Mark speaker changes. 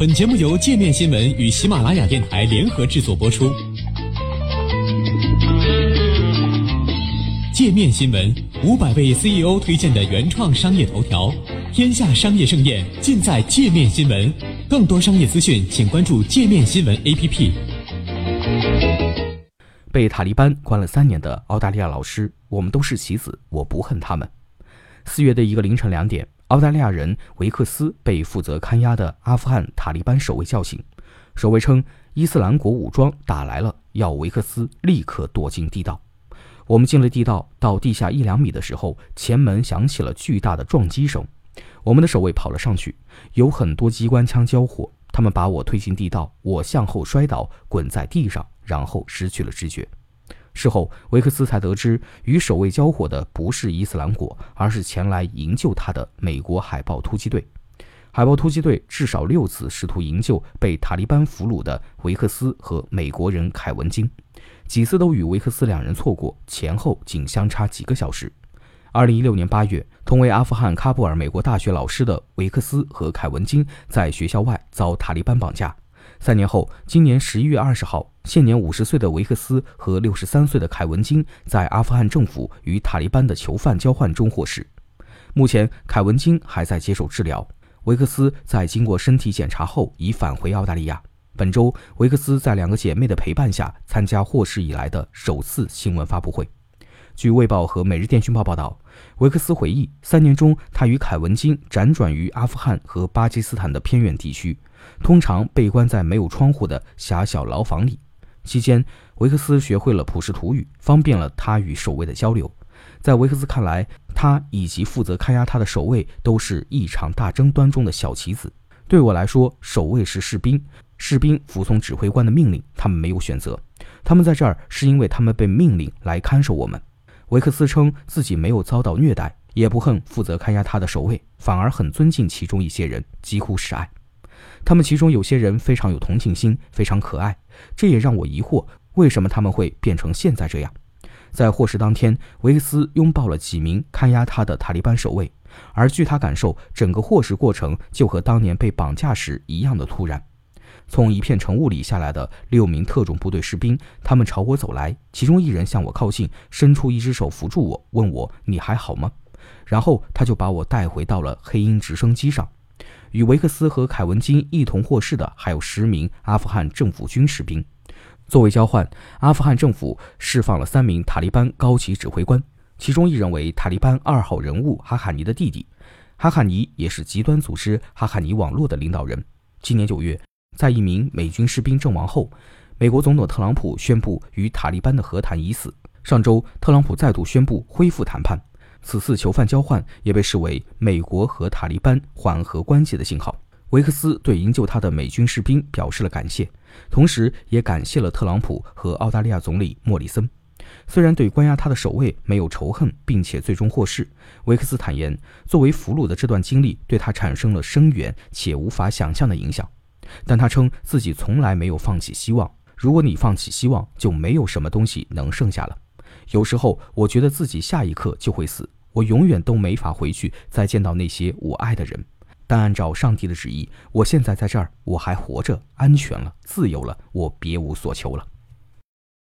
Speaker 1: 本节目由界面新闻与喜马拉雅电台联合制作播出。界面新闻五百位 CEO 推荐的原创商业头条，天下商业盛宴尽在界面新闻。更多商业资讯，请关注界面新闻 APP。
Speaker 2: 被塔利班关了三年的澳大利亚老师，我们都是棋子，我不恨他们。四月的一个凌晨两点。澳大利亚人维克斯被负责看押的阿富汗塔利班守卫叫醒，守卫称伊斯兰国武装打来了，要维克斯立刻躲进地道。我们进了地道，到地下一两米的时候，前门响起了巨大的撞击声。我们的守卫跑了上去，有很多机关枪交火，他们把我推进地道，我向后摔倒，滚在地上，然后失去了知觉。事后，维克斯才得知，与守卫交火的不是伊斯兰国，而是前来营救他的美国海豹突击队。海豹突击队至少六次试图营救被塔利班俘虏的维克斯和美国人凯文金，几次都与维克斯两人错过，前后仅相差几个小时。二零一六年八月，同为阿富汗喀布尔美国大学老师的维克斯和凯文金在学校外遭塔利班绑架。三年后，今年十一月二十号，现年五十岁的维克斯和六十三岁的凯文金在阿富汗政府与塔利班的囚犯交换中获释。目前，凯文金还在接受治疗。维克斯在经过身体检查后已返回澳大利亚。本周，维克斯在两个姐妹的陪伴下参加获释以来的首次新闻发布会。据《卫报》和《每日电讯报》报道，维克斯回忆，三年中他与凯文金辗转于阿富汗和巴基斯坦的偏远地区。通常被关在没有窗户的狭小牢房里，期间维克斯学会了普什图语，方便了他与守卫的交流。在维克斯看来，他以及负责看押他的守卫都是一场大争端中的小棋子。对我来说，守卫是士兵，士兵服从指挥官的命令，他们没有选择。他们在这儿是因为他们被命令来看守我们。维克斯称自己没有遭到虐待，也不恨负责看押他的守卫，反而很尊敬其中一些人，几乎是爱。他们其中有些人非常有同情心，非常可爱，这也让我疑惑，为什么他们会变成现在这样？在获释当天，维克斯拥抱了几名看押他的塔利班守卫，而据他感受，整个获释过程就和当年被绑架时一样的突然。从一片晨雾里下来的六名特种部队士兵，他们朝我走来，其中一人向我靠近，伸出一只手扶住我，问我：“你还好吗？”然后他就把我带回到了黑鹰直升机上。与维克斯和凯文金一同获释的还有十名阿富汗政府军士兵。作为交换，阿富汗政府释放了三名塔利班高级指挥官，其中一人为塔利班二号人物哈坎尼的弟弟。哈坎尼也是极端组织哈坎尼网络的领导人。今年九月，在一名美军士兵阵亡后，美国总统特朗普宣布与塔利班的和谈已死。上周，特朗普再度宣布恢复谈判。此次囚犯交换也被视为美国和塔利班缓和关系的信号。维克斯对营救他的美军士兵表示了感谢，同时也感谢了特朗普和澳大利亚总理莫里森。虽然对关押他的守卫没有仇恨，并且最终获释，维克斯坦言，作为俘虏的这段经历对他产生了深远且无法想象的影响。但他称自己从来没有放弃希望。如果你放弃希望，就没有什么东西能剩下了。有时候，我觉得自己下一刻就会死，我永远都没法回去再见到那些我爱的人。但按照上帝的旨意，我现在在这儿，我还活着，安全了，自由了，我别无所求了。